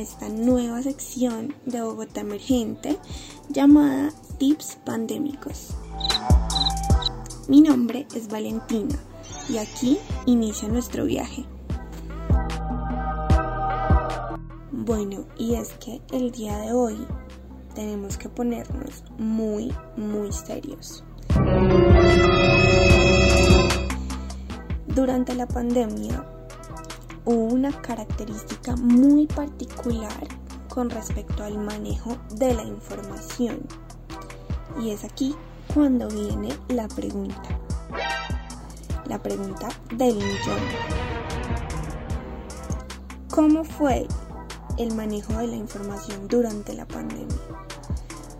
esta nueva sección de Bogotá Emergente llamada Tips Pandémicos. Mi nombre es Valentina y aquí inicia nuestro viaje. Bueno, y es que el día de hoy tenemos que ponernos muy, muy serios. Durante la pandemia hubo una característica muy particular con respecto al manejo de la información. Y es aquí cuando viene la pregunta. La pregunta del millón. ¿Cómo fue el manejo de la información durante la pandemia?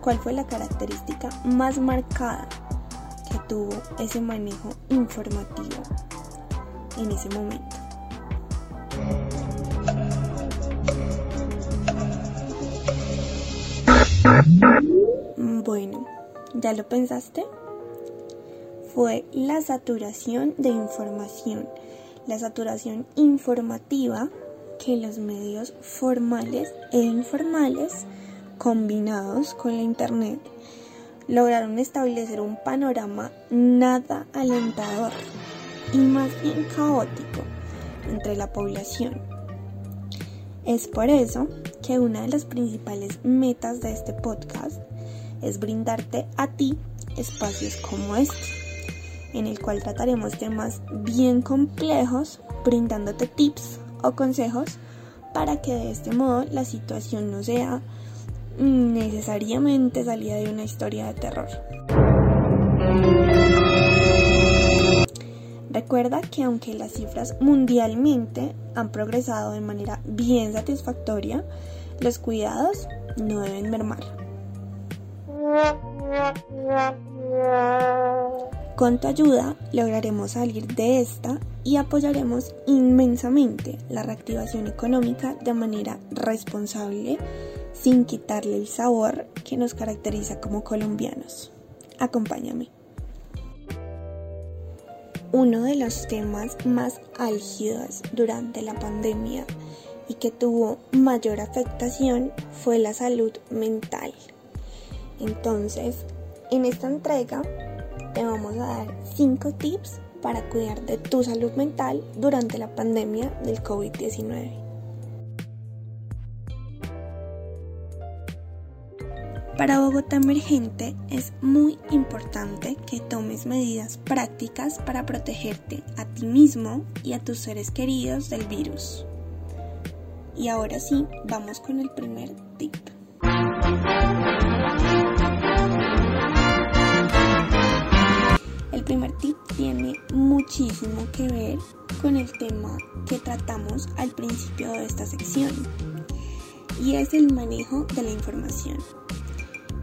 ¿Cuál fue la característica más marcada que tuvo ese manejo informativo en ese momento? Bueno, ¿ya lo pensaste? Fue la saturación de información, la saturación informativa que los medios formales e informales combinados con la Internet lograron establecer un panorama nada alentador y más bien caótico entre la población. Es por eso que una de las principales metas de este podcast es brindarte a ti espacios como este, en el cual trataremos temas bien complejos, brindándote tips o consejos para que de este modo la situación no sea necesariamente salida de una historia de terror. Recuerda que aunque las cifras mundialmente han progresado de manera bien satisfactoria, los cuidados no deben mermar. Con tu ayuda lograremos salir de esta y apoyaremos inmensamente la reactivación económica de manera responsable sin quitarle el sabor que nos caracteriza como colombianos. Acompáñame. Uno de los temas más álgidos durante la pandemia y que tuvo mayor afectación fue la salud mental. Entonces, en esta entrega te vamos a dar 5 tips para cuidar de tu salud mental durante la pandemia del COVID-19. Para Bogotá Emergente es muy importante que tomes medidas prácticas para protegerte a ti mismo y a tus seres queridos del virus. Y ahora sí, vamos con el primer tip. Que ver con el tema que tratamos al principio de esta sección y es el manejo de la información.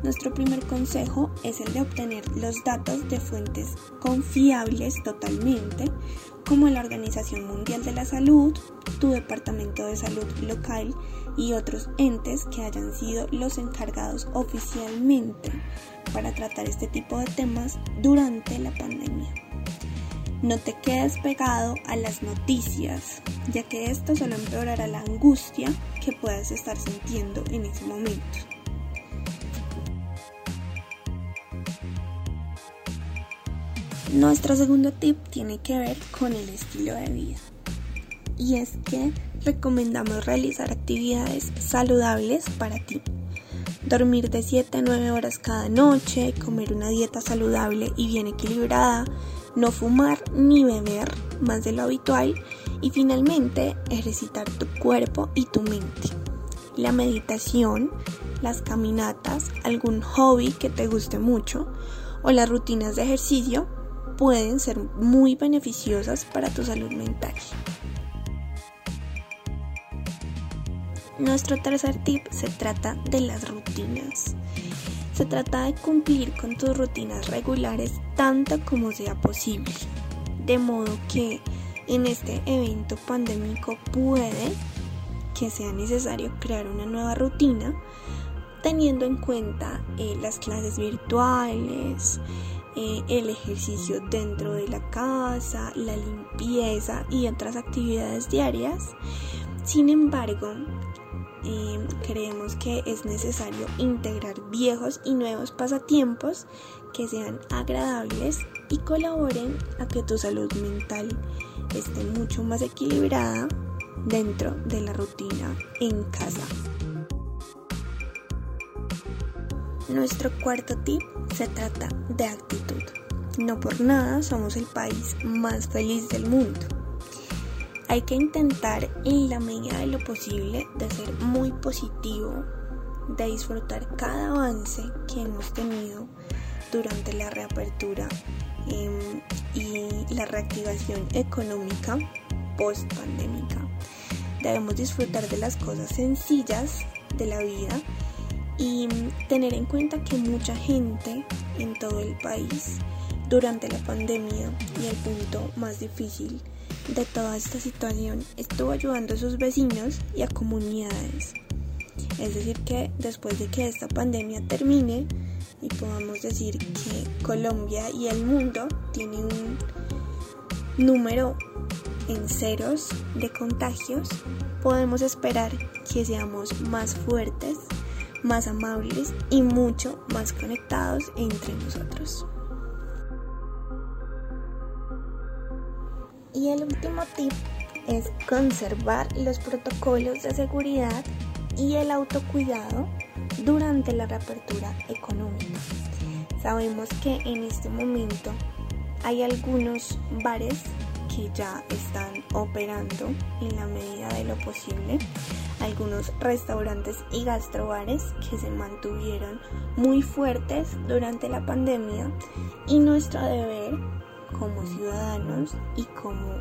Nuestro primer consejo es el de obtener los datos de fuentes confiables totalmente, como la Organización Mundial de la Salud, tu Departamento de Salud local y otros entes que hayan sido los encargados oficialmente para tratar este tipo de temas durante la pandemia. No te quedes pegado a las noticias, ya que esto solo empeorará la angustia que puedas estar sintiendo en ese momento. Nuestro segundo tip tiene que ver con el estilo de vida. Y es que recomendamos realizar actividades saludables para ti. Dormir de 7 a 9 horas cada noche, comer una dieta saludable y bien equilibrada, no fumar ni beber más de lo habitual y finalmente ejercitar tu cuerpo y tu mente. La meditación, las caminatas, algún hobby que te guste mucho o las rutinas de ejercicio pueden ser muy beneficiosas para tu salud mental. Nuestro tercer tip se trata de las rutinas. Se trata de cumplir con tus rutinas regulares tanto como sea posible. De modo que en este evento pandémico puede que sea necesario crear una nueva rutina teniendo en cuenta eh, las clases virtuales, eh, el ejercicio dentro de la casa, la limpieza y otras actividades diarias. Sin embargo, eh, creemos que es necesario integrar viejos y nuevos pasatiempos que sean agradables y colaboren a que tu salud mental esté mucho más equilibrada dentro de la rutina en casa. Nuestro cuarto tip se trata de actitud. No por nada somos el país más feliz del mundo. Hay que intentar en la medida de lo posible de ser muy positivo, de disfrutar cada avance que hemos tenido durante la reapertura em, y la reactivación económica post pandémica. Debemos disfrutar de las cosas sencillas de la vida y tener en cuenta que mucha gente en todo el país durante la pandemia y el punto más difícil de toda esta situación estuvo ayudando a sus vecinos y a comunidades. Es decir, que después de que esta pandemia termine y podamos decir que Colombia y el mundo tienen un número en ceros de contagios, podemos esperar que seamos más fuertes más amables y mucho más conectados entre nosotros. Y el último tip es conservar los protocolos de seguridad y el autocuidado durante la reapertura económica. Sabemos que en este momento hay algunos bares que ya están operando en la medida de lo posible algunos restaurantes y gastrobares que se mantuvieron muy fuertes durante la pandemia y nuestro deber como ciudadanos y como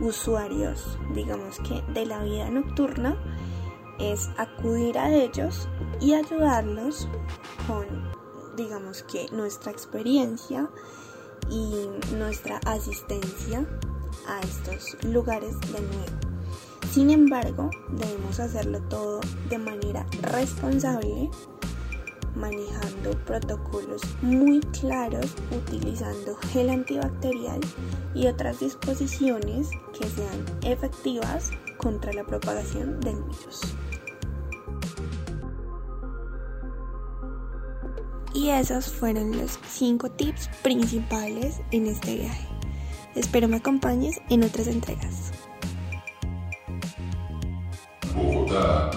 usuarios, digamos que de la vida nocturna, es acudir a ellos y ayudarlos con, digamos que, nuestra experiencia y nuestra asistencia a estos lugares de nuevo. Sin embargo, debemos hacerlo todo de manera responsable, manejando protocolos muy claros, utilizando gel antibacterial y otras disposiciones que sean efectivas contra la propagación del virus. Y esos fueron los 5 tips principales en este viaje. Espero me acompañes en otras entregas. Bogotá.